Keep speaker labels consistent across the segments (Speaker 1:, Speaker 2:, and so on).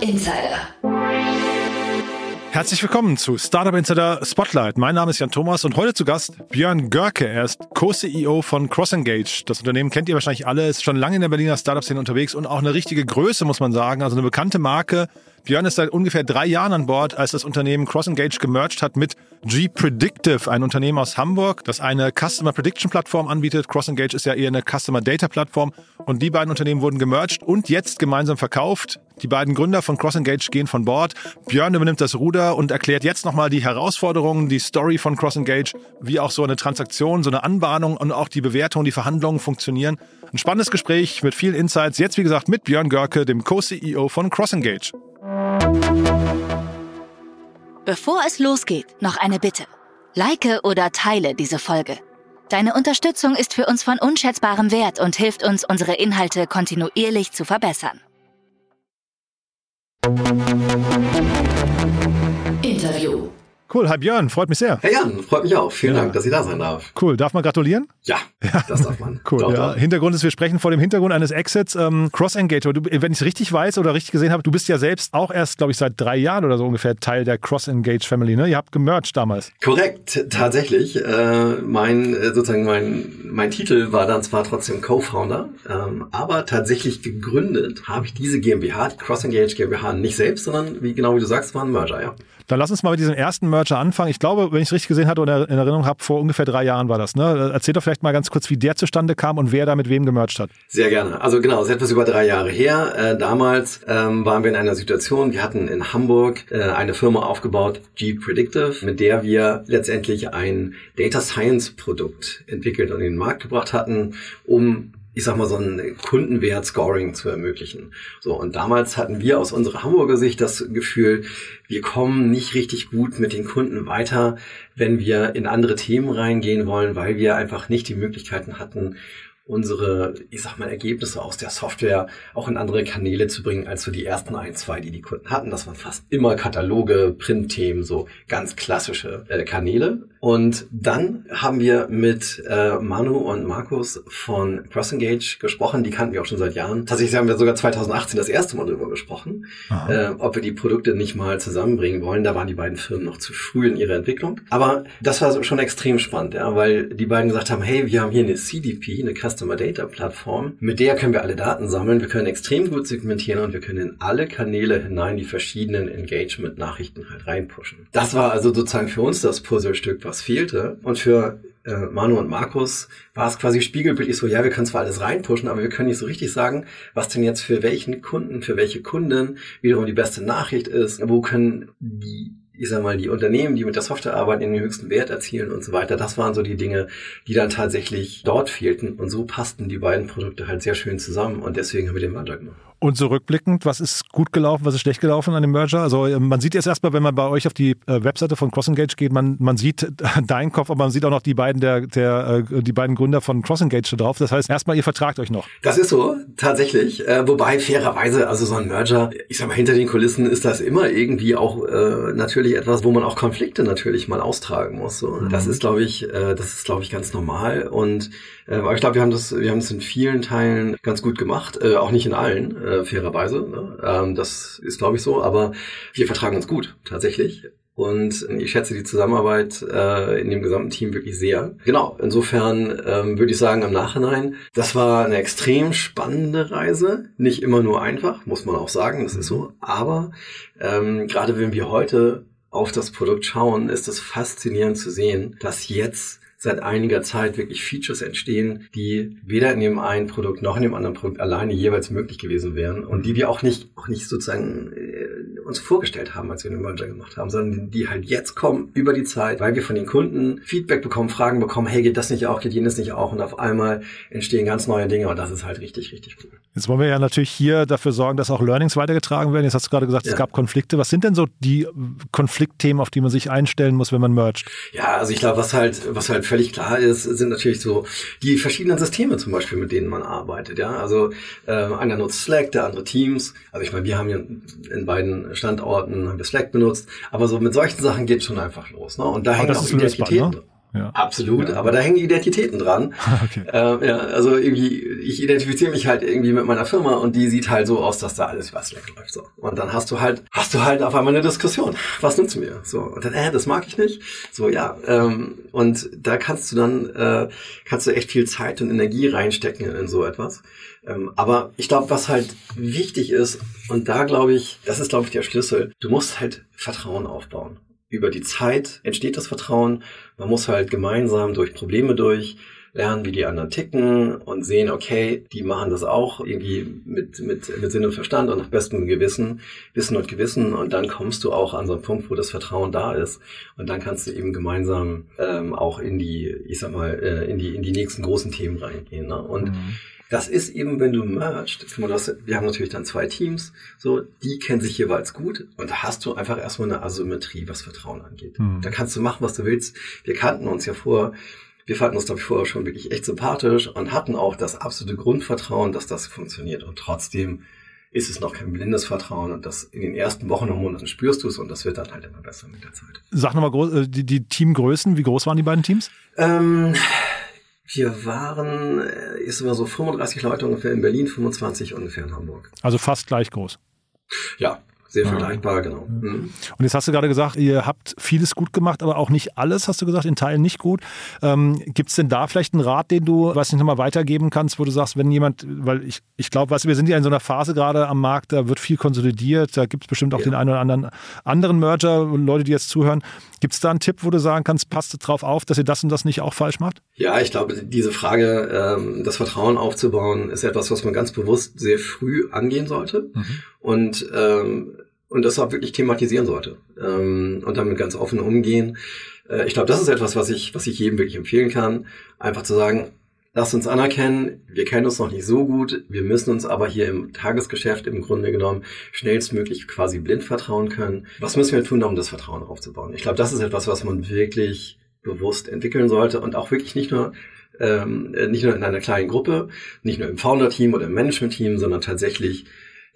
Speaker 1: Insider.
Speaker 2: Herzlich willkommen zu Startup Insider Spotlight. Mein Name ist Jan Thomas und heute zu Gast Björn Görke. Er ist Co-CEO von CrossEngage. Das Unternehmen kennt ihr wahrscheinlich alle, ist schon lange in der Berliner Startup-Szene unterwegs und auch eine richtige Größe, muss man sagen. Also eine bekannte Marke. Björn ist seit ungefähr drei Jahren an Bord, als das Unternehmen CrossEngage gemerged hat mit G Predictive, ein Unternehmen aus Hamburg, das eine Customer Prediction Plattform anbietet. CrossEngage ist ja eher eine Customer Data Plattform und die beiden Unternehmen wurden gemerged und jetzt gemeinsam verkauft. Die beiden Gründer von CrossEngage gehen von Bord. Björn übernimmt das Ruder und erklärt jetzt nochmal die Herausforderungen, die Story von CrossEngage, wie auch so eine Transaktion, so eine Anbahnung und auch die Bewertung, die Verhandlungen funktionieren. Ein spannendes Gespräch mit vielen Insights. Jetzt, wie gesagt, mit Björn Görke, dem Co-CEO von CrossEngage.
Speaker 3: Bevor es losgeht, noch eine Bitte. Like oder teile diese Folge. Deine Unterstützung ist für uns von unschätzbarem Wert und hilft uns, unsere Inhalte kontinuierlich zu verbessern.
Speaker 1: Interview.
Speaker 2: Cool, hi Björn, freut mich sehr.
Speaker 4: Hey Jan, freut mich auch. Vielen
Speaker 2: Ja.
Speaker 4: Dank, dass ich da sein darf.
Speaker 2: Cool, darf man gratulieren?
Speaker 4: Ja, das darf man.
Speaker 2: Cool.
Speaker 4: Doch,
Speaker 2: ja.
Speaker 4: doch.
Speaker 2: Hintergrund ist, wir sprechen vor dem Hintergrund eines Exits. Ähm, Cross-Engager, wenn ich es richtig weiß oder richtig gesehen habe, du bist ja selbst auch erst, glaube ich, seit drei Jahren oder so ungefähr Teil der Cross-Engage-Family. Ne? Ihr habt gemerged damals.
Speaker 4: Korrekt, tatsächlich. Äh, mein äh, sozusagen mein mein Titel war dann zwar trotzdem Co-Founder, ähm, aber tatsächlich gegründet habe ich diese GmbH, die CrossEngage GmbH, nicht selbst, sondern wie genau wie du sagst, war ein Merger, ja.
Speaker 2: Dann lass uns mal mit diesem ersten Merger anfangen. Ich glaube, wenn ich es richtig gesehen hatte oder in Erinnerung habe, vor ungefähr drei Jahren war das. Ne? Erzähl doch vielleicht mal ganz kurz, wie der zustande kam und wer da mit wem gemerged hat.
Speaker 4: Sehr gerne. Also genau, es ist etwas über drei Jahre her. Äh, damals ähm, waren wir in einer Situation, wir hatten in Hamburg äh, eine Firma aufgebaut, G Predictive, mit der wir letztendlich ein Data Science Produkt entwickelt und in den Markt gebracht hatten, um ich sag mal, so ein Kundenwert-Scoring zu ermöglichen. So, und damals hatten wir aus unserer Hamburger Sicht das Gefühl, wir kommen nicht richtig gut mit den Kunden weiter, wenn wir in andere Themen reingehen wollen, weil wir einfach nicht die Möglichkeiten hatten, unsere, ich sag mal, Ergebnisse aus der Software auch in andere Kanäle zu bringen, als so die ersten ein, zwei, die die Kunden hatten. Das waren fast immer Kataloge, Printthemen, so ganz klassische äh, Kanäle. Und dann haben wir mit äh, Manu und Markus von CrossEngage gesprochen. Die kannten wir auch schon seit Jahren. Tatsächlich haben wir sogar 2018 das erste Mal darüber gesprochen, äh, ob wir die Produkte nicht mal zusammenbringen wollen. Da waren die beiden Firmen noch zu früh in ihrer Entwicklung. Aber das war schon extrem spannend, ja, weil die beiden gesagt haben, hey, wir haben hier eine CDP, eine Customer Data Plattform, mit der können wir alle Daten sammeln, wir können extrem gut segmentieren und wir können in alle Kanäle hinein die verschiedenen Engagement-Nachrichten halt reinpushen. Das war also sozusagen für uns das Puzzlestück, was fehlte. Und für äh, Manu und Markus war es quasi spiegelbildlich so, ja, wir können zwar alles reinpushen, aber wir können nicht so richtig sagen, was denn jetzt für welchen Kunden, für welche Kunden wiederum die beste Nachricht ist, wo können die ich sag mal, die Unternehmen, die mit der Software arbeiten, den höchsten Wert erzielen und so weiter. Das waren so die Dinge, die dann tatsächlich dort fehlten. Und so passten die beiden Produkte halt sehr schön zusammen. Und deswegen haben wir den Merger gemacht.
Speaker 2: Und so rückblickend, was ist gut gelaufen, was ist schlecht gelaufen an dem Merger? Also äh, man sieht jetzt erstmal, wenn man bei euch auf die äh, Webseite von CrossEngage geht, man, man sieht deinen Kopf, aber man sieht auch noch die beiden der, der äh, die beiden Gründer von CrossEngage drauf. Das heißt, erstmal ihr vertragt euch noch.
Speaker 4: Das ist so, tatsächlich. Wobei fairerweise, also so ein Merger, ich sag mal, hinter den Kulissen ist das immer irgendwie auch äh, natürlich etwas, wo man auch Konflikte natürlich mal austragen muss. So. Das ist, glaube ich, äh, das ist, glaube ich, ganz normal. Und äh, aber ich glaube, wir haben das, wir haben das in vielen Teilen ganz gut gemacht, äh, auch nicht in allen, äh, fairerweise. Ne? Ähm, das ist, glaube ich, so. Aber wir vertragen uns gut, tatsächlich. Und ich schätze die Zusammenarbeit äh, in dem gesamten Team wirklich sehr. Genau, insofern ähm, würde ich sagen, im Nachhinein, das war eine extrem spannende Reise. Nicht immer nur einfach, muss man auch sagen, das ist so. Aber ähm, gerade wenn wir heute auf das Produkt schauen, ist es faszinierend zu sehen, dass jetzt seit einiger Zeit wirklich Features entstehen, die weder in dem einen Produkt noch in dem anderen Produkt alleine jeweils möglich gewesen wären und die wir auch nicht, auch nicht sozusagen äh, uns vorgestellt haben, als wir den Merger gemacht haben, sondern die halt jetzt kommen über die Zeit, weil wir von den Kunden Feedback bekommen, Fragen bekommen, hey, geht das nicht auch, geht jenes nicht auch und auf einmal entstehen ganz neue Dinge und das ist halt richtig, richtig cool.
Speaker 2: Jetzt wollen wir ja natürlich hier dafür sorgen, dass auch Learnings weitergetragen werden. Jetzt hast du gerade gesagt, es
Speaker 4: Ja.
Speaker 2: gab Konflikte. Was sind denn so die Konfliktthemen, auf die man sich einstellen muss, wenn man mergt?
Speaker 4: Ja, also ich glaube, was halt, was halt völlig klar ist, sind natürlich so die verschiedenen Systeme zum Beispiel, mit denen man arbeitet. Ja, also ähm, einer nutzt Slack, der andere Teams. Also ich meine, wir haben ja in beiden Standorten haben wir Slack benutzt, aber so mit solchen Sachen geht schon einfach los. Ne? Und da
Speaker 2: das
Speaker 4: auch Identitäten.
Speaker 2: ne?
Speaker 4: Ja. Absolut, ja. aber da hängen Identitäten dran. okay. Ähm, ja, also irgendwie, ich identifiziere mich halt irgendwie mit meiner Firma und die sieht halt so aus, dass da alles was lecker läuft. So. Und dann hast du halt, hast du halt auf einmal eine Diskussion. Was nimmst du mir? So, und dann, äh, das mag ich nicht. So, ja. Ähm, und da kannst du dann, äh, kannst du echt viel Zeit und Energie reinstecken in, in so etwas. Ähm, aber ich glaube, was halt wichtig ist, und da glaube ich, das ist, glaube ich, der Schlüssel, du musst halt Vertrauen aufbauen über die Zeit entsteht das Vertrauen. Man muss halt gemeinsam durch Probleme durch lernen, wie die anderen ticken und sehen, okay, die machen das auch irgendwie mit, mit, mit Sinn und Verstand und nach bestem Gewissen, Wissen und Gewissen und dann kommst du auch an so einen Punkt, wo das Vertrauen da ist und dann kannst du eben gemeinsam ähm, auch in die, ich sag mal, äh, in die, in die nächsten großen Themen reingehen. Ne? Und mhm. Das ist eben, wenn du mergst, wir haben natürlich dann zwei Teams, so, die kennen sich jeweils gut und da hast du einfach erstmal eine Asymmetrie, was Vertrauen angeht. Mhm. Da kannst du machen, was du willst. Wir kannten uns ja vor, wir fanden uns, glaube ich, vorher schon wirklich echt sympathisch und hatten auch das absolute Grundvertrauen, dass das funktioniert. Und trotzdem ist es noch kein blindes Vertrauen und das in den ersten Wochen und Monaten spürst du es und das wird dann halt immer besser mit der Zeit.
Speaker 2: Sag nochmal äh, die, die Teamgrößen, wie groß waren die beiden Teams? Ähm,
Speaker 4: wir waren, äh, ist immer so 35 Leute ungefähr in Berlin, 25 ungefähr in Hamburg.
Speaker 2: Also fast gleich groß.
Speaker 4: Ja, sehr vergleichbar, genau. Mhm.
Speaker 2: Und jetzt hast du gerade gesagt, ihr habt vieles gut gemacht, aber auch nicht alles, hast du gesagt, in Teilen nicht gut. Ähm, Gibt es denn da vielleicht einen Rat, den du, weiß nicht, nochmal weitergeben kannst, wo du sagst, wenn jemand, weil ich, ich glaube, weißt du, wir sind ja in so einer Phase gerade am Markt, da wird viel konsolidiert, da gibt es bestimmt auch ja. den einen oder anderen anderen Merger, Leute, die jetzt zuhören. Gibt es da einen Tipp, wo du sagen kannst, passt drauf auf, dass ihr das und das nicht auch falsch macht?
Speaker 4: Ja, ich glaube, diese Frage, ähm, das Vertrauen aufzubauen, ist etwas, was man ganz bewusst sehr früh angehen sollte. Mhm. Und ähm, und das auch wirklich thematisieren sollte ähm, und damit ganz offen umgehen. Äh, ich glaube, das ist etwas, was ich, was ich jedem wirklich empfehlen kann, einfach zu sagen, lasst uns anerkennen, wir kennen uns noch nicht so gut, wir müssen uns aber hier im Tagesgeschäft im Grunde genommen schnellstmöglich quasi blind vertrauen können. Was müssen wir tun, um das Vertrauen aufzubauen? Ich glaube, das ist etwas, was man wirklich bewusst entwickeln sollte und auch wirklich nicht nur ähm, nicht nur in einer kleinen Gruppe, nicht nur im Founder-Team oder im Management-Team, sondern tatsächlich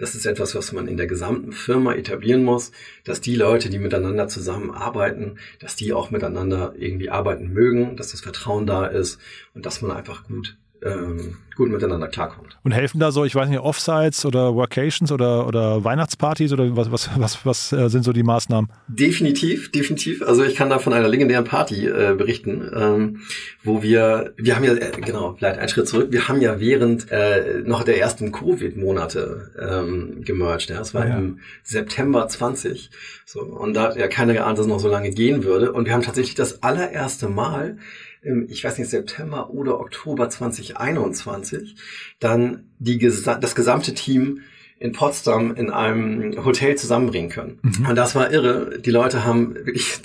Speaker 4: das ist etwas, was man in der gesamten Firma etablieren muss, dass die Leute, die miteinander zusammenarbeiten, dass die auch miteinander irgendwie arbeiten mögen, dass das Vertrauen da ist und dass man einfach gut ähm, gut miteinander klarkommt.
Speaker 2: Und helfen da so, ich weiß nicht, Offsites oder Workations oder, oder Weihnachtspartys oder was, was, was, was äh, sind so die Maßnahmen?
Speaker 4: Definitiv, definitiv. Also ich kann da von einer legendären Party äh, berichten, ähm, wo wir, wir haben ja, äh, genau, vielleicht einen Schritt zurück, wir haben ja während äh, noch der ersten Covid-Monate ähm, gemerged. Ja. Das war ja. im September 20. So, und da hat ja keiner geahnt, dass es noch so lange gehen würde. Und wir haben tatsächlich das allererste Mal im, ich weiß nicht, September oder Oktober 2021 dann die, das gesamte Team in Potsdam in einem Hotel zusammenbringen können. Mhm. Und das war irre. Die Leute haben wirklich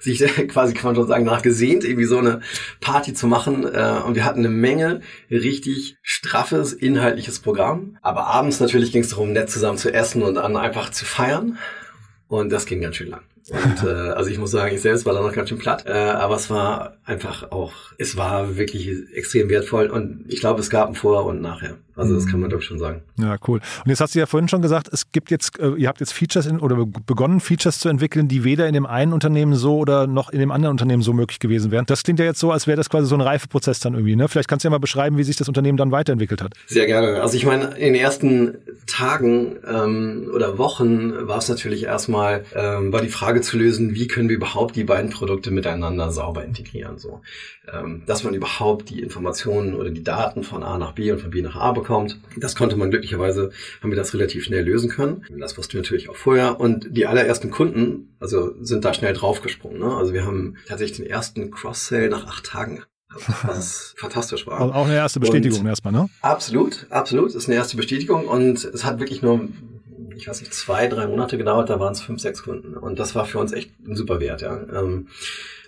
Speaker 4: sich quasi, kann man schon sagen, nachgesehnt, irgendwie so eine Party zu machen. Äh, und wir hatten eine Menge richtig straffes, inhaltliches Programm. Aber abends natürlich ging es darum, nett zusammen zu essen und dann einfach zu feiern. Und das ging ganz schön lang. Und äh, also ich muss sagen, ich selbst war da noch ganz schön platt. Äh, aber es war einfach auch, es war wirklich extrem wertvoll und ich glaube, es gab ein Vorher und Nachher. Also das kann man doch schon sagen.
Speaker 2: Ja, cool. Und jetzt hast du ja vorhin schon gesagt, es gibt jetzt, äh, ihr habt jetzt Features in, oder begonnen, Features zu entwickeln, die weder in dem einen Unternehmen so oder noch in dem anderen Unternehmen so möglich gewesen wären. Das klingt ja jetzt so, als wäre das quasi so ein Reifeprozess dann irgendwie. Ne? Vielleicht kannst du ja mal beschreiben, wie sich das Unternehmen dann weiterentwickelt hat.
Speaker 4: Sehr gerne. Also ich meine, in den ersten Tagen ähm, oder Wochen war es natürlich erstmal, ähm, war die Frage zu lösen, wie können wir überhaupt die beiden Produkte miteinander sauber integrieren. So, ähm, dass man überhaupt die Informationen oder die Daten von A nach B und von B nach A bekommt. Das konnte man glücklicherweise, haben wir das relativ schnell lösen können. Das wussten wir natürlich auch vorher. Und die allerersten Kunden, also sind da schnell draufgesprungen. Ne? Also wir haben tatsächlich den ersten Cross-Sale nach acht Tagen was fantastisch war.
Speaker 2: Also auch eine erste Bestätigung
Speaker 4: und
Speaker 2: erstmal, ne?
Speaker 4: Absolut, absolut. Das ist eine erste Bestätigung und es hat wirklich nur, ich weiß nicht, zwei, drei Monate gedauert, da waren es fünf, sechs Kunden. Und das war für uns echt ein super Wert, ja. Ähm,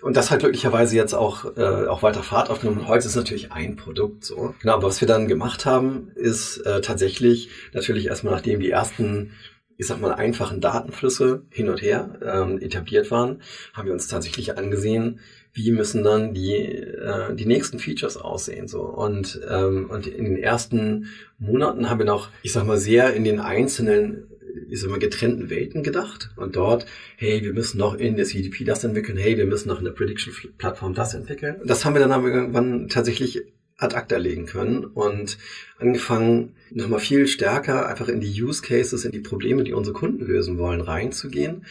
Speaker 4: und das hat glücklicherweise jetzt auch, äh, auch weiter Fahrt aufgenommen. Heute ist natürlich ein Produkt so. Genau, aber was wir dann gemacht haben, ist äh, tatsächlich natürlich erstmal, nachdem die ersten ich sag mal, einfachen Datenflüsse hin und her ähm, etabliert waren, haben wir uns tatsächlich angesehen, wie müssen dann die, äh, die nächsten Features aussehen. So. Und, ähm, und in den ersten Monaten haben wir noch, ich sag mal, sehr in den einzelnen ich sag mal, getrennten Welten gedacht. Und dort, hey, wir müssen noch in der CDP das entwickeln, hey, wir müssen noch in der Prediction-Plattform das entwickeln. Das haben wir dann irgendwann tatsächlich ad acta legen können und angefangen, nochmal viel stärker einfach in die Use Cases, in die Probleme, die unsere Kunden lösen wollen, reinzugehen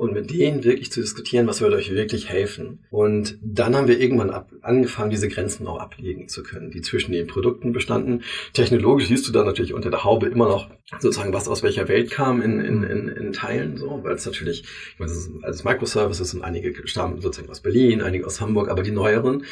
Speaker 4: und mit denen wirklich zu diskutieren, was würde euch wirklich helfen. Und dann haben wir irgendwann ab, angefangen, diese Grenzen auch ablegen zu können, die zwischen den Produkten bestanden. Technologisch siehst du dann natürlich unter der Haube immer noch sozusagen, was aus welcher Welt kam in, in, in, in Teilen, so, weil es natürlich, ich meine, es ist als Microservices und einige stammen sozusagen aus Berlin, einige aus Hamburg, aber die neueren,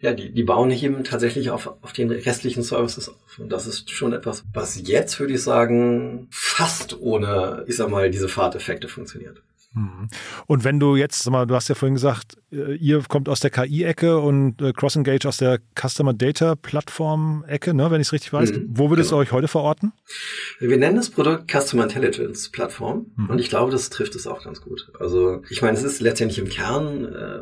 Speaker 4: ja, die, die bauen eben tatsächlich auf, auf den restlichen Services auf. Und das ist schon etwas, was jetzt, würde ich sagen, fast ohne, ich sag mal, diese Fahrteffekte funktioniert.
Speaker 2: Mhm. Und wenn du jetzt, sag mal, du hast ja vorhin gesagt, äh, ihr kommt aus der KI-Ecke und äh, CrossEngage aus der Customer Data Plattform-Ecke, ne, wenn ich es richtig weiß. Mhm, Wo würdest genau. du euch heute verorten?
Speaker 4: Wir nennen das Produkt Customer Intelligence Plattform mhm. und ich glaube, das trifft es auch ganz gut. Also ich meine, es ist letztendlich im Kern äh,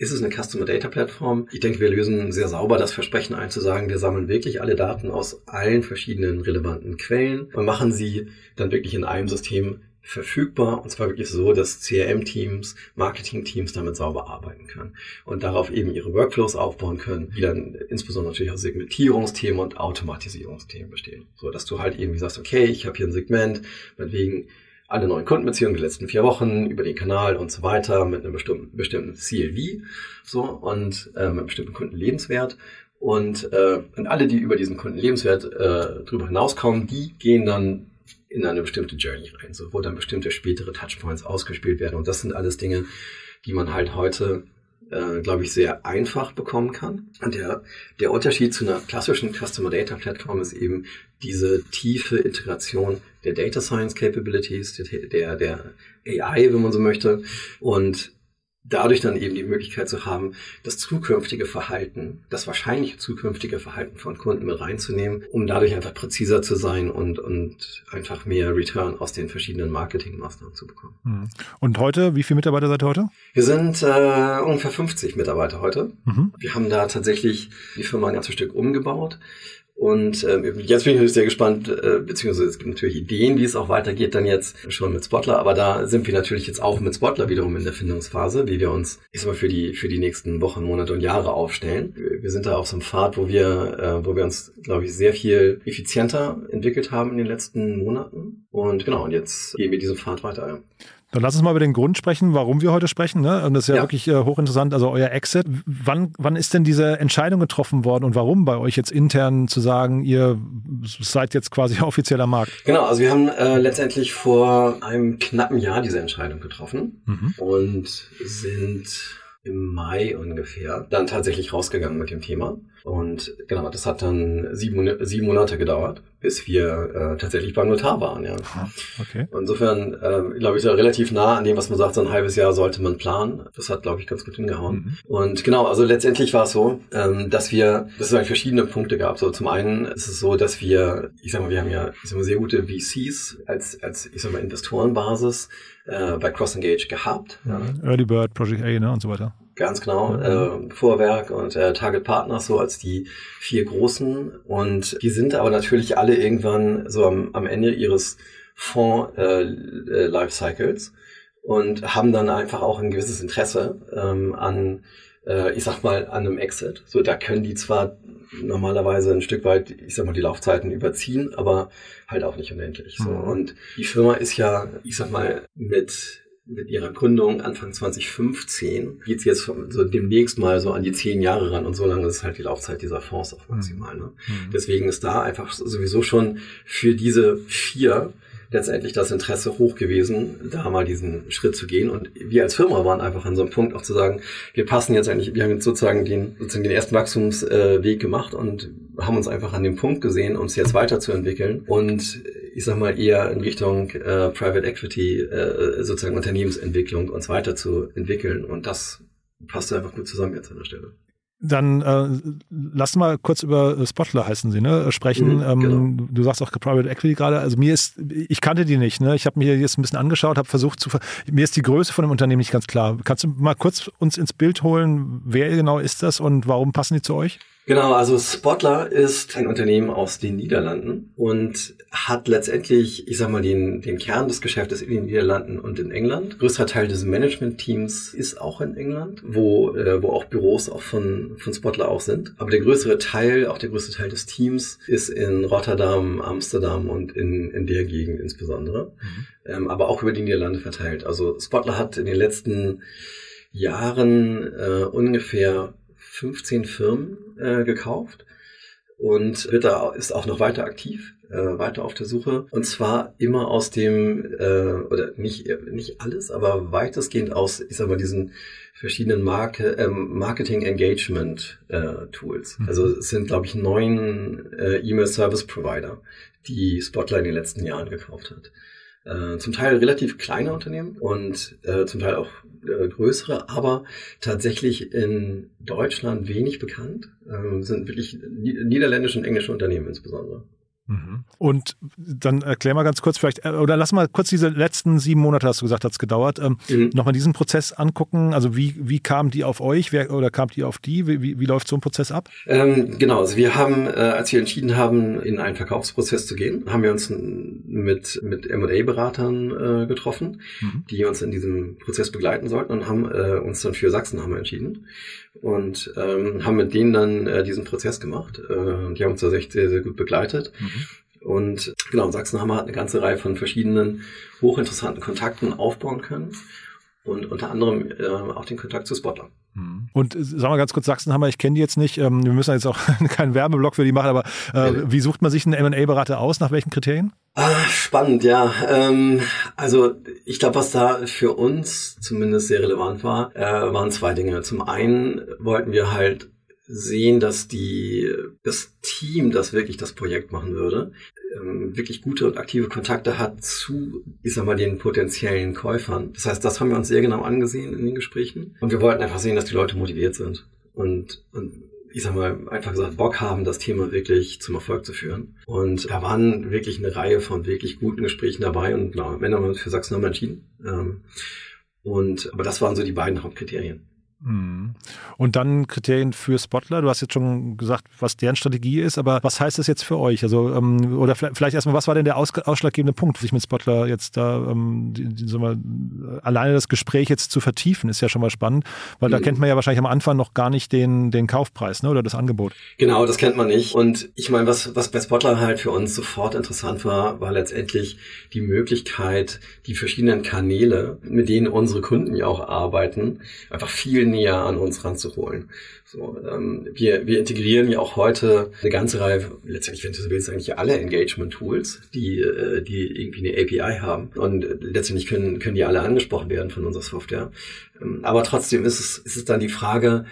Speaker 4: ist es eine Customer Data Plattform? Ich denke, wir lösen sehr sauber das Versprechen ein, zu sagen, wir sammeln wirklich alle Daten aus allen verschiedenen relevanten Quellen und machen sie dann wirklich in einem System verfügbar und zwar wirklich so, dass CRM-Teams, Marketing-Teams damit sauber arbeiten können und darauf eben ihre Workflows aufbauen können, die dann insbesondere natürlich aus Segmentierungsthemen und Automatisierungsthemen bestehen. So dass du halt irgendwie sagst, okay, ich habe hier ein Segment, meinetwegen alle neuen Kundenbeziehungen die letzten vier Wochen über den Kanal und so weiter mit einem bestimmten, bestimmten CLV so und äh, mit einem bestimmten Kundenlebenswert und, äh, und alle, die über diesen Kundenlebenswert äh, drüber hinauskommen, die gehen dann in eine bestimmte Journey rein, so wo dann bestimmte spätere Touchpoints ausgespielt werden. Und das sind alles Dinge, die man halt heute, äh, glaube ich, sehr einfach bekommen kann. Und der, der Unterschied zu einer klassischen Customer Data Plattform ist eben diese tiefe Integration der Data Science Capabilities, der, der, der AI, wenn man so möchte. Und dadurch dann eben die Möglichkeit zu haben, das zukünftige Verhalten, das wahrscheinliche zukünftige Verhalten von Kunden mit reinzunehmen, um dadurch einfach präziser zu sein und, und einfach mehr Return aus den verschiedenen Marketingmaßnahmen zu bekommen.
Speaker 2: Mhm. Und heute, wie viele Mitarbeiter seid ihr heute?
Speaker 4: Wir sind äh, ungefähr 50 Mitarbeiter heute. Mhm. Wir haben da tatsächlich die Firma ein ganzes Stück umgebaut. Und ähm, jetzt bin ich natürlich sehr gespannt, äh, beziehungsweise es gibt natürlich Ideen, wie es auch weitergeht, dann jetzt schon mit Spotler, aber da sind wir natürlich jetzt auch mit Spotler wiederum in der Findungsphase, wie wir uns, ich sag mal, für die, für die nächsten Wochen, Monate und Jahre aufstellen. Wir sind da auf so einem Pfad, wo wir, äh, wo wir uns, glaube ich, sehr viel effizienter entwickelt haben in den letzten Monaten. Und genau, und jetzt gehen wir diesen Pfad weiter.
Speaker 2: Dann lass uns mal über den Grund sprechen, warum wir heute sprechen. Ne? Und das ist ja, ja. wirklich äh, hochinteressant. Also euer Exit. Wann, wann ist denn diese Entscheidung getroffen worden und warum bei euch jetzt intern zu sagen, ihr seid jetzt quasi offizieller Markt?
Speaker 4: Genau, also wir haben äh, letztendlich vor einem knappen Jahr diese Entscheidung getroffen mhm. und sind im Mai ungefähr dann tatsächlich rausgegangen mit dem Thema. Und genau, das hat dann sieben, sieben Monate gedauert, bis wir äh, tatsächlich beim Notar waren. Ja. Okay. Insofern, äh, glaube ich, so relativ nah an dem, was man sagt, so ein halbes Jahr sollte man planen. Das hat, glaube ich, ganz gut hingehauen. Mhm. Und genau, also letztendlich war es so, ähm, dass wir, dass es eigentlich verschiedene Punkte gab. So zum einen ist es so, dass wir, ich sag mal, wir haben ja ich sag mal, sehr gute VCs als, als ich sag mal, Investorenbasis äh, bei CrossEngage gehabt.
Speaker 2: Ja. Early Bird, Project A ne, und so weiter.
Speaker 4: Ganz genau. Mhm. Äh, Vorwerk und äh, Target Partners so als die vier großen. Und die sind aber natürlich alle irgendwann so am, am Ende ihres Fonds äh, äh, und haben dann einfach auch ein gewisses Interesse ähm, an, äh, ich sag mal, an einem Exit. So, da können die zwar normalerweise ein Stück weit, ich sag mal, die Laufzeiten überziehen, aber halt auch nicht unendlich. So. Mhm. Und die Firma ist ja, ich sag mal, mit mit ihrer Gründung Anfang 2015 geht's jetzt so demnächst mal so an die zehn Jahre ran und so lange ist halt die Laufzeit dieser Fonds auch maximal. Ne? Mhm. Deswegen ist da einfach sowieso schon für diese vier letztendlich das Interesse hoch gewesen, da mal diesen Schritt zu gehen. Und wir als Firma waren einfach an so einem Punkt auch zu sagen, wir passen jetzt eigentlich, wir haben jetzt sozusagen den, sozusagen den ersten Wachstumsweg gemacht und haben uns einfach an dem Punkt gesehen, uns jetzt weiterzuentwickeln und ich sag mal eher in Richtung äh, Private Equity, äh, sozusagen Unternehmensentwicklung uns weiterzuentwickeln. Und das passt einfach gut zusammen jetzt an der Stelle.
Speaker 2: Dann äh, lass mal kurz über Spotler heißen Sie, ne, sprechen. Mhm, ähm, genau. Du sagst auch Private Equity gerade. Also mir ist, ich kannte die nicht. Ne? Ich habe mir jetzt ein bisschen angeschaut, habe versucht zu. Mir ist die Größe von dem Unternehmen nicht ganz klar. Kannst du mal kurz uns ins Bild holen? Wer genau ist das und warum passen die zu euch?
Speaker 4: Genau, also Spotler ist ein Unternehmen aus den Niederlanden und hat letztendlich, ich sag mal, den, den Kern des Geschäftes in den Niederlanden und in England. Größter Teil des Management-Teams ist auch in England, wo, äh, wo auch Büros auch von, von Spotler auch sind. Aber der größere Teil, auch der größte Teil des Teams ist in Rotterdam, Amsterdam und in, in der Gegend insbesondere. Mhm. Ähm, aber auch über die Niederlande verteilt. Also Spotler hat in den letzten Jahren äh, ungefähr 15 Firmen äh, gekauft und wird da ist auch noch weiter aktiv, äh, weiter auf der Suche. Und zwar immer aus dem, äh, oder nicht, nicht alles, aber weitestgehend aus, ich sag mal, diesen verschiedenen Marke, ähm, Marketing Engagement äh, Tools. Mhm. Also es sind, glaube ich, neun äh, E-Mail Service Provider, die Spotlight in den letzten Jahren gekauft hat. Äh, zum Teil relativ kleine Unternehmen und äh, zum Teil auch äh, größere, aber tatsächlich in Deutschland wenig bekannt, ähm, sind wirklich niederländische und englische Unternehmen insbesondere.
Speaker 2: Mhm. Und dann erklär mal ganz kurz vielleicht, äh, oder lass mal kurz diese letzten sieben Monate, hast du gesagt, hat es gedauert, ähm, mhm. nochmal diesen Prozess angucken. Also wie, wie kamen die auf euch wer, oder kamt die auf die? Wie, wie, wie läuft so ein Prozess ab?
Speaker 4: Ähm, genau, also wir haben, äh, als wir entschieden haben, in einen Verkaufsprozess zu gehen, haben wir uns mit, mit M&A-Beratern äh, getroffen, mhm. die uns in diesem Prozess begleiten sollten und haben äh, uns dann für Sachsenhammer entschieden und ähm, haben mit denen dann äh, diesen Prozess gemacht. Äh, die haben uns tatsächlich sehr, sehr gut begleitet. Mhm. Und genau, Sachsenhammer hat eine ganze Reihe von verschiedenen hochinteressanten Kontakten aufbauen können und unter anderem äh, auch den Kontakt zu Spotler.
Speaker 2: Mhm. Und äh, sag mal ganz kurz, Sachsenhammer, ich kenne die jetzt nicht. Ähm, wir müssen jetzt auch keinen Werbeblock für die machen, aber äh, wie sucht man sich einen M&A-Berater aus? Nach welchen Kriterien?
Speaker 4: Ah, spannend, ja. Ähm, also ich glaube, was da für uns zumindest sehr relevant war, äh, waren zwei Dinge. Zum einen wollten wir halt sehen, dass die, das Team, das wirklich das Projekt machen würde, ähm, wirklich gute und aktive Kontakte hat zu, ich sag mal, den potenziellen Käufern. Das heißt, das haben wir uns sehr genau angesehen in den Gesprächen. Und wir wollten einfach sehen, dass die Leute motiviert sind und, und ich sag mal, einfach gesagt, Bock haben, das Thema wirklich zum Erfolg zu führen. Und da waren wirklich eine Reihe von wirklich guten Gesprächen dabei und na, am Ende haben wir uns für Sachsen nochmal entschieden. Ähm, und, aber das waren so die beiden Hauptkriterien.
Speaker 2: Mhm. Und dann Kriterien für Spotler. Du hast jetzt schon gesagt, was deren Strategie ist, aber was heißt das jetzt für euch? Also, ähm, oder vielleicht erstmal, was war denn der aus, ausschlaggebende Punkt, sich mit Spotler jetzt da ähm, die, die, so mal, alleine das Gespräch jetzt zu vertiefen, ist ja schon mal spannend, weil mhm. da kennt man ja wahrscheinlich am Anfang noch gar nicht den, den Kaufpreis ne, oder das Angebot.
Speaker 4: Genau, das kennt man nicht. Und ich meine, was, was bei Spotler halt für uns sofort interessant war, war letztendlich die Möglichkeit, die verschiedenen Kanäle, mit denen unsere Kunden ja auch arbeiten, einfach näher an uns ranzuholen. So, ähm, wir, wir integrieren ja auch heute eine ganze Reihe, letztendlich, wenn du so willst, eigentlich alle Engagement-Tools, die, äh, die irgendwie eine API haben. Und letztendlich können, können die alle angesprochen werden von unserer Software. Ähm, aber trotzdem ist es, ist es dann die Frage,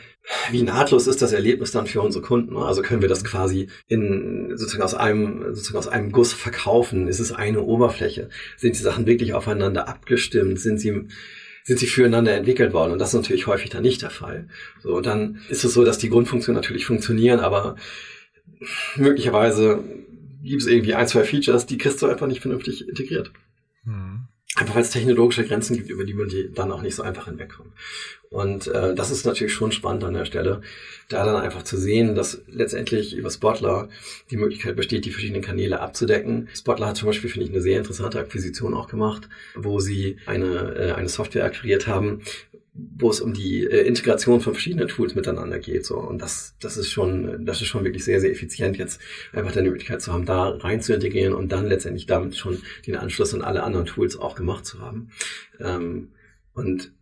Speaker 4: wie nahtlos ist das Erlebnis dann für unsere Kunden? Also können wir das quasi in sozusagen aus einem sozusagen aus einem Guss verkaufen? Ist es eine Oberfläche? Sind die Sachen wirklich aufeinander abgestimmt? Sind sie sind sie füreinander entwickelt worden. Und das ist natürlich häufig dann nicht der Fall. So, dann ist es so, dass die Grundfunktionen natürlich funktionieren, aber möglicherweise gibt es irgendwie ein, zwei Features, die kriegst du einfach nicht vernünftig integriert. Mhm. Einfach weil es technologische Grenzen gibt, über die man die dann auch nicht so einfach hinwegkommt. Und äh, das ist natürlich schon spannend an der Stelle, da dann einfach zu sehen, dass letztendlich über Spotler die Möglichkeit besteht, die verschiedenen Kanäle abzudecken. Spotler hat zum Beispiel, finde ich, eine sehr interessante Akquisition auch gemacht, wo sie eine, äh, eine Software akquiriert haben, wo es um die äh, Integration von verschiedenen Tools miteinander geht. So. Und das, das ist schon, das ist schon wirklich sehr, sehr effizient, jetzt einfach dann die Möglichkeit zu haben, da rein zu integrieren und dann letztendlich damit schon den Anschluss an alle anderen Tools auch gemacht zu haben. Ähm, und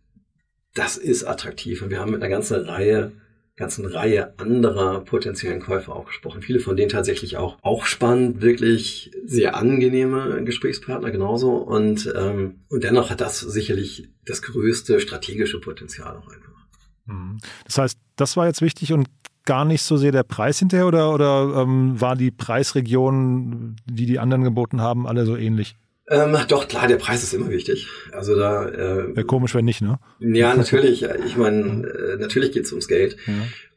Speaker 4: das ist attraktiv. Und wir haben mit einer ganzen Reihe ganzen Reihe anderer potenziellen Käufer auch gesprochen. Viele von denen tatsächlich auch, auch spannend, wirklich sehr angenehme Gesprächspartner genauso. Und, ähm, und dennoch hat das sicherlich das größte strategische Potenzial auch einfach.
Speaker 2: Mhm. Das heißt, das war jetzt wichtig und gar nicht so sehr der Preis hinterher oder, oder ähm, war die Preisregion, die die anderen geboten haben, alle so ähnlich?
Speaker 4: Ähm, doch, klar, der Preis ist immer wichtig. Also da.
Speaker 2: Äh, Wäre komisch, wenn nicht, ne?
Speaker 4: Ja, natürlich. Ich meine, äh, natürlich geht's ums Geld. Ja.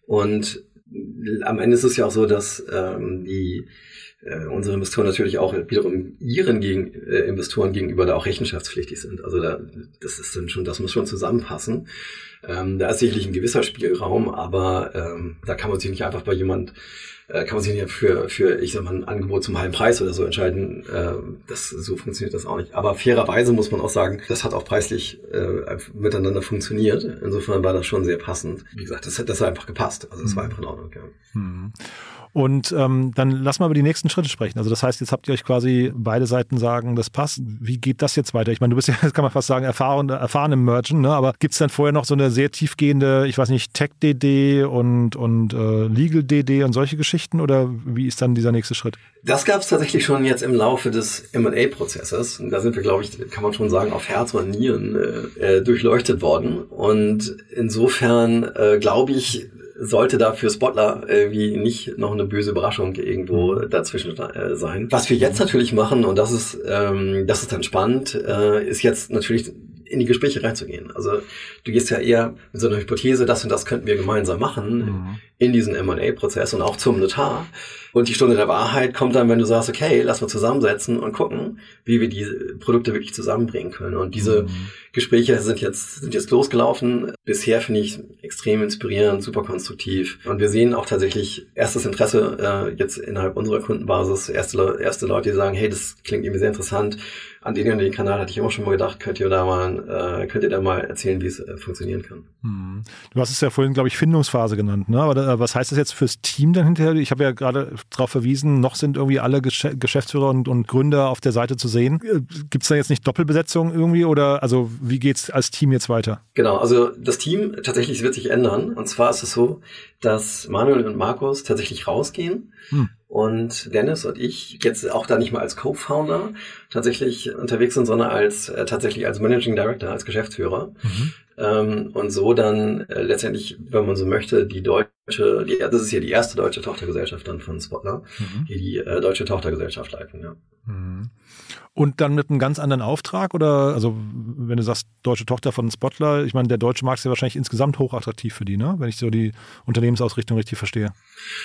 Speaker 4: Und am Ende ist es ja auch so, dass ähm, die äh, unsere Investoren natürlich auch wiederum ihren gegen, äh, Investoren gegenüber da auch rechenschaftspflichtig sind. Also da, das ist dann schon, das muss schon zusammenpassen. Ähm, da ist sicherlich ein gewisser Spielraum, aber ähm, da kann man sich nicht einfach bei jemand äh, kann man sich nicht für, für, ich sag mal, ein Angebot zum halben Preis oder so entscheiden. Äh, das, so funktioniert das auch nicht. Aber fairerweise muss man auch sagen, das hat auch preislich äh, miteinander funktioniert. Insofern war das schon sehr passend. Wie gesagt, das hat, das hat einfach gepasst. Also es war mhm. einfach in Ordnung, ja.
Speaker 2: Mhm. Und ähm, dann lass mal über die nächsten Schritte sprechen. Also das heißt, jetzt habt ihr euch quasi beide Seiten sagen, das passt. Wie geht das jetzt weiter? Ich meine, du bist ja, kann man fast sagen, erfahren, erfahren im Merchant, ne? aber gibt es dann vorher noch so eine sehr tiefgehende, ich weiß nicht, Tech-DD und, und äh, Legal-DD und solche Geschichten oder wie ist dann dieser nächste Schritt?
Speaker 4: Das gab es tatsächlich schon jetzt im Laufe des M&A-Prozesses. Da sind wir, glaube ich, kann man schon sagen, auf Herz und Nieren äh, äh durchleuchtet worden. Und insofern äh, glaube ich, sollte da für Spotler irgendwie nicht noch eine böse Überraschung irgendwo mhm. dazwischen äh, sein. Was wir jetzt natürlich machen, und das ist, ähm, das ist dann spannend, äh, ist jetzt natürlich in die Gespräche reinzugehen. Also du gehst ja eher mit so einer Hypothese, das und das könnten wir gemeinsam machen mhm. in diesen M&A-Prozess und auch zum Notar. Und die Stunde der Wahrheit kommt dann, wenn du sagst, okay, lass mal zusammensetzen und gucken, wie wir die Produkte wirklich zusammenbringen können. Und diese mhm. Gespräche sind jetzt, sind jetzt losgelaufen. Bisher finde ich extrem inspirierend, super konstruktiv. Und wir sehen auch tatsächlich erstes Interesse äh, jetzt innerhalb unserer Kundenbasis. Erste, erste Leute, die sagen, hey, das klingt irgendwie sehr interessant an den und den Kanal hatte ich immer schon mal gedacht, könnt ihr da mal, äh, könnt ihr da mal erzählen, wie es äh, funktionieren kann. Hm.
Speaker 2: Du hast es ja vorhin, glaube ich, Findungsphase genannt, ne? Aber da, was heißt das jetzt fürs Team dann hinterher? Ich habe ja gerade darauf verwiesen, noch sind irgendwie alle Gesch Geschäftsführer und, und, Gründer auf der Seite zu sehen. Äh, Gibt es da jetzt nicht Doppelbesetzung irgendwie oder also wie geht's als Team jetzt weiter?
Speaker 4: Genau, also das Team tatsächlich wird sich ändern. Und zwar ist es so, dass Manuel und Markus tatsächlich rausgehen. Hm und Dennis und ich jetzt auch da nicht mal als Co-Founder tatsächlich unterwegs sind, sondern als äh, tatsächlich als Managing Director, als Geschäftsführer. Mhm. Ähm, und so dann äh, letztendlich, wenn man so möchte, die deutsche, die, das ist ja die erste deutsche Tochtergesellschaft dann von Spotler, mhm. die die äh, deutsche Tochtergesellschaft leiten. Ja. Mhm.
Speaker 2: Und dann mit einem ganz anderen Auftrag oder, also wenn du sagst, deutsche Tochter von Spotler, ich meine, der deutsche Markt ist ja wahrscheinlich insgesamt hochattraktiv für die, ne? wenn ich so die Unternehmensausrichtung richtig verstehe.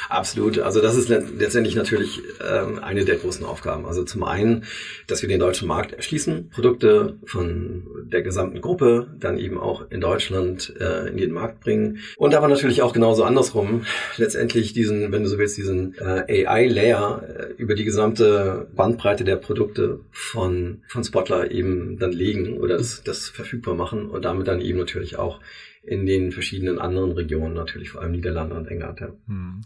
Speaker 4: Absolut. Also das ist letztendlich natürlich ähm, eine der großen Aufgaben. Also zum einen, dass wir den deutschen Markt erschließen, Produkte von der gesamten Gruppe dann eben auch in Deutschland äh, in den Markt bringen. Und aber natürlich auch genauso andersrum, letztendlich diesen, wenn du so willst, diesen äh, AI-Layer äh, über die gesamte Bandbreite der Produkte von, von Spotler eben dann legen oder das, das verfügbar machen und damit dann eben natürlich auch in den verschiedenen anderen Regionen, natürlich vor allem Niederlande und England. Ja. Hm.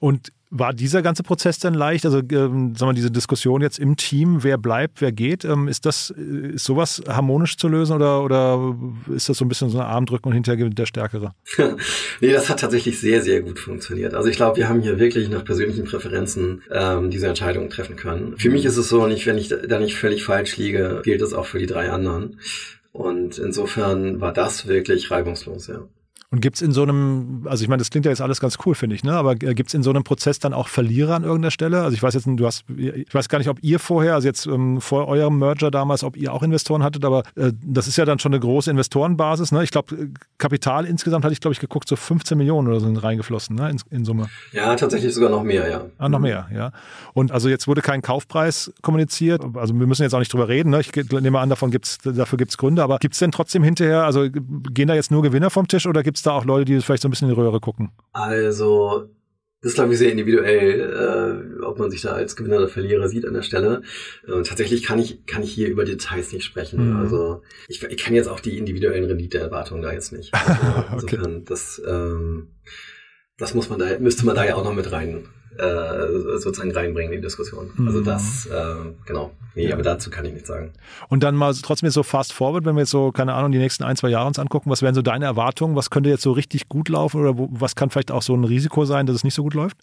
Speaker 2: Und war dieser ganze Prozess dann leicht? Also ähm, sagen wir, diese Diskussion jetzt im Team, wer bleibt, wer geht, ähm, ist das äh, ist sowas harmonisch zu lösen oder, oder ist das so ein bisschen so ein Armdrücken und hinterher der Stärkere?
Speaker 4: nee, das hat tatsächlich sehr, sehr gut funktioniert. Also ich glaube, wir haben hier wirklich nach persönlichen Präferenzen ähm, diese Entscheidung treffen können. Für mich ist es so, und ich, wenn ich da nicht völlig falsch liege, gilt das auch für die drei anderen. Und insofern war das wirklich reibungslos, ja.
Speaker 2: Und gibt es in so einem, also ich meine, das klingt ja jetzt alles ganz cool, finde ich, ne? Aber äh, gibt es in so einem Prozess dann auch Verlierer an irgendeiner Stelle? Also ich weiß jetzt, du hast, ich weiß gar nicht, ob ihr vorher, also jetzt ähm, vor eurem Merger damals, ob ihr auch Investoren hattet, aber äh, das ist ja dann schon eine große Investorenbasis, ne? Ich glaube, äh, Kapital insgesamt hatte ich, glaube ich, geguckt, so 15 Millionen oder so sind reingeflossen, ne? In, in, Summe.
Speaker 4: Ja, tatsächlich sogar noch mehr, ja.
Speaker 2: Ah, noch mehr, ja. Und also jetzt wurde kein Kaufpreis kommuniziert. Also wir müssen jetzt auch nicht drüber reden, ne? Ich nehme an, davon gibt's, dafür gibt es Gründe, aber gibt es denn trotzdem hinterher, also gehen da jetzt nur Gewinner vom Tisch oder gibt es da auch Leute, die vielleicht so ein bisschen in die Röhre gucken?
Speaker 4: Also, das ist, glaube ich, sehr individuell, äh, ob man sich da als Gewinner oder Verlierer sieht an der Stelle. Und tatsächlich kann ich, kann ich hier über Details nicht sprechen. Mhm. Also ich, ich kann jetzt auch die individuellen Renditeerwartungen da jetzt nicht. Also, insofern, okay. das, ähm, das muss man da, müsste man da ja auch noch mit rein äh, sozusagen reinbringen in die Diskussion. Also mhm. Also das, äh, genau. Nee, ja. aber dazu kann ich nichts sagen.
Speaker 2: Und dann mal trotzdem so fast forward, wenn wir jetzt so, keine Ahnung, die nächsten ein, zwei Jahre uns angucken, was wären so deine Erwartungen? Was könnte jetzt so richtig gut laufen oder wo, was kann vielleicht auch so ein Risiko sein, dass es nicht so gut läuft?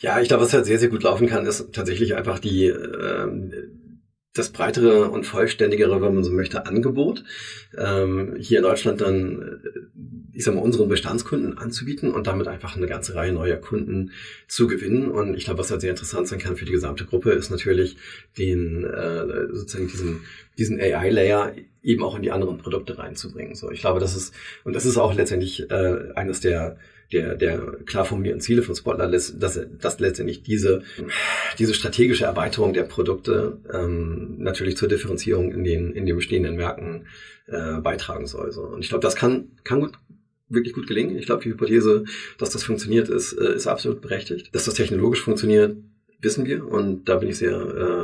Speaker 4: Ja, ich glaube, was halt sehr, sehr gut laufen kann, ist tatsächlich einfach die, ähm, das breitere und vollständigere, wenn man so möchte, Angebot ähm, hier in Deutschland dann, äh, ich sag mal, unseren Bestandskunden anzubieten und damit einfach eine ganze Reihe neuer Kunden zu gewinnen. Und ich glaube, was halt sehr interessant sein kann für die gesamte Gruppe, ist natürlich den äh, sozusagen diesen diesen AI-Layer eben auch in die anderen Produkte reinzubringen. So, ich glaube, das ist und das ist auch letztendlich äh, eines der der, der klar formulierten Ziele von Spotlight, dass, dass letztendlich diese, diese strategische Erweiterung der Produkte ähm, natürlich zur Differenzierung in den, in den bestehenden Märkten äh, beitragen soll. So. Und ich glaube, das kann, kann gut, wirklich gut gelingen. Ich glaube, die Hypothese, dass das funktioniert, ist, äh, ist absolut berechtigt. Dass das technologisch funktioniert, wissen wir und da bin ich sehr,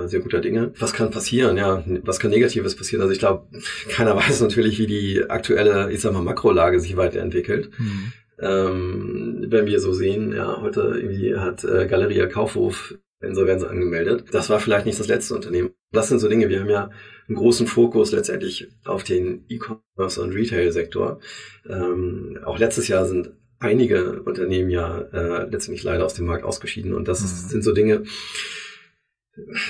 Speaker 4: äh, sehr guter Dinge. Was kann passieren? Ja, was kann Negatives passieren? Also ich glaube, keiner weiß natürlich, wie die aktuelle, ich sag mal, Makrolage sich weiterentwickelt. Mhm. Ähm, wenn wir so sehen, ja, heute irgendwie hat äh, Galeria Kaufhof Insolvenz angemeldet. Das war vielleicht nicht das letzte Unternehmen. Das sind so Dinge, wir haben ja einen großen Fokus letztendlich auf den E-Commerce und Retail-Sektor. Ähm, auch letztes Jahr sind einige Unternehmen ja äh, letztendlich leider aus dem Markt ausgeschieden und das mhm. sind so Dinge,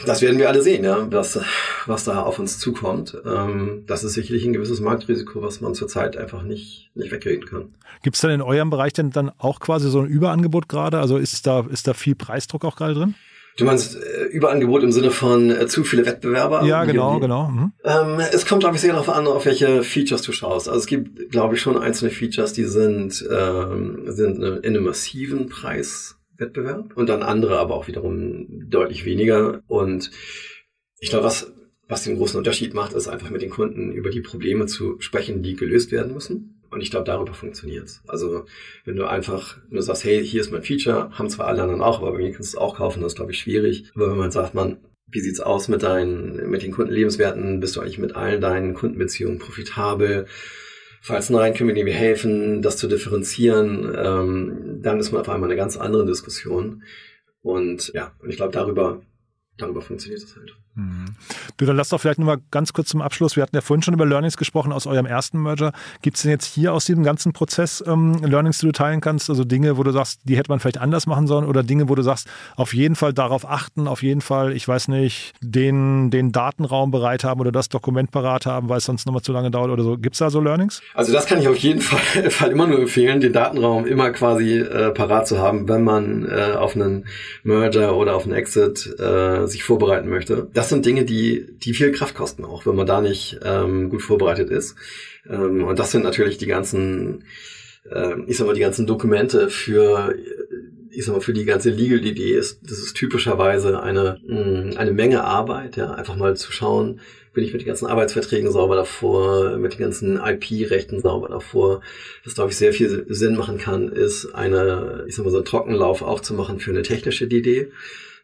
Speaker 4: das werden wir alle sehen, ja, was, was da auf uns zukommt. Ähm, das ist sicherlich ein gewisses Marktrisiko, was man zurzeit einfach nicht, nicht wegreden kann.
Speaker 2: Gibt es denn in eurem Bereich denn dann auch quasi so ein Überangebot gerade? Also ist da, ist da viel Preisdruck auch gerade drin?
Speaker 4: Du meinst äh, Überangebot im Sinne von äh, zu viele Wettbewerber?
Speaker 2: Ja, genau, die, genau. Mhm.
Speaker 4: Ähm, es kommt, glaube ich, sehr darauf an, auf welche Features du schaust. Also es gibt, glaube ich, schon einzelne Features, die sind, ähm, sind in einem massiven Preiswettbewerb und dann andere aber auch wiederum deutlich weniger. Und ich glaube, was, was den großen Unterschied macht, ist einfach mit den Kunden über die Probleme zu sprechen, die gelöst werden müssen. Und ich glaube, darüber funktioniert's. Also wenn du einfach nur sagst, hey, hier ist mein Feature, haben zwar alle anderen auch, aber bei mir kannst du es auch kaufen, das ist, glaube ich, schwierig. Aber wenn man sagt, man, wie sieht's aus mit deinen, mit den Kundenlebenswerten? Bist du eigentlich mit allen deinen Kundenbeziehungen profitabel? Falls nein, können wir dir helfen, das zu differenzieren. Ähm, dann ist man auf einmal eine ganz andere Diskussion. Und ja, ich glaube, darüber, darüber funktioniert es halt.
Speaker 2: Mhm. Du, dann lass doch vielleicht nochmal ganz kurz zum Abschluss. Wir hatten ja vorhin schon über Learnings gesprochen aus eurem ersten Merger. Gibt es denn jetzt hier aus diesem ganzen Prozess ähm, Learnings, die du teilen kannst? Also Dinge, wo du sagst, die hätte man vielleicht anders machen sollen oder Dinge, wo du sagst, auf jeden Fall darauf achten, auf jeden Fall, ich weiß nicht, den, den Datenraum bereit haben oder das Dokument parat haben, weil es sonst nochmal zu lange dauert oder so. Gibt es da so Learnings?
Speaker 4: Also das kann ich auf jeden Fall, Fall immer nur empfehlen, den Datenraum immer quasi äh, parat zu haben, wenn man äh, auf einen Merger oder auf einen Exit äh, sich vorbereiten möchte. Das sind Dinge, die, die viel Kraft kosten, auch wenn man da nicht ähm, gut vorbereitet ist. Ähm, und das sind natürlich die ganzen, äh, ich sag mal, die ganzen Dokumente für, ich sag mal, für die ganze Legal-Idee ist, das ist typischerweise eine, eine Menge Arbeit, ja, einfach mal zu schauen, bin ich mit den ganzen Arbeitsverträgen sauber davor, mit den ganzen IP-Rechten sauber davor. Was, glaube ich, sehr viel Sinn machen kann, ist eine, ich sag mal, so einen Trockenlauf auch zu machen für eine technische Idee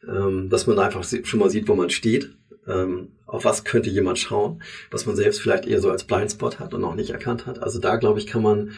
Speaker 4: ähm, dass man einfach schon mal sieht, wo man steht. Ähm, auf was könnte jemand schauen, was man selbst vielleicht eher so als Blindspot hat und noch nicht erkannt hat. Also da, glaube ich, kann man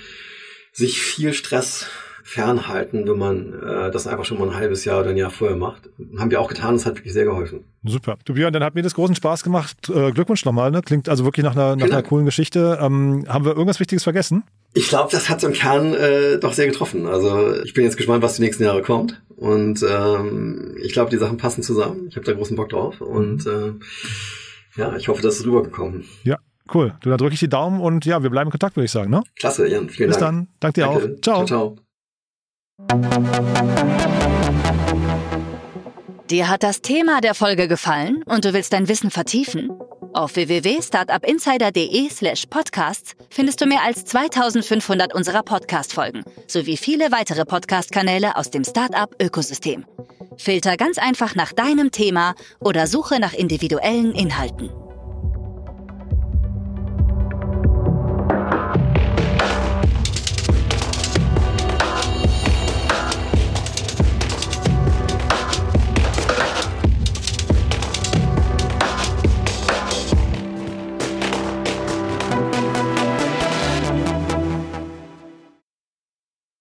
Speaker 4: sich viel Stress fernhalten, wenn man äh, das einfach schon mal ein halbes Jahr oder ein Jahr vorher macht. Haben wir auch getan, das hat wirklich sehr geholfen.
Speaker 2: Super. Du Björn, dann hat mir das großen Spaß gemacht. Äh, Glückwunsch nochmal, ne? Klingt also wirklich nach einer, nach einer coolen Geschichte. Ähm, haben wir irgendwas Wichtiges vergessen?
Speaker 4: Ich glaube, das hat im Kern äh, doch sehr getroffen. Also ich bin jetzt gespannt, was die nächsten Jahre kommt. Und ähm, ich glaube, die Sachen passen zusammen. Ich habe da großen Bock drauf. Und äh, ja, ich hoffe, das ist rübergekommen.
Speaker 2: Ja, cool. Du, dann drücke ich die Daumen und ja, wir bleiben in Kontakt, würde ich sagen. Ne?
Speaker 4: Klasse, Jan. Vielen
Speaker 2: Bis
Speaker 4: Dank.
Speaker 2: Bis dann. Danke dir Danke. auch. Ciao. ciao, ciao.
Speaker 3: Dir hat das Thema der Folge gefallen und du willst dein Wissen vertiefen? Auf www.startupinsider.de slash podcasts findest du mehr als 2500 unserer Podcast-Folgen sowie viele weitere Podcast-Kanäle aus dem Startup-Ökosystem. Filter ganz einfach nach deinem Thema oder suche nach individuellen Inhalten.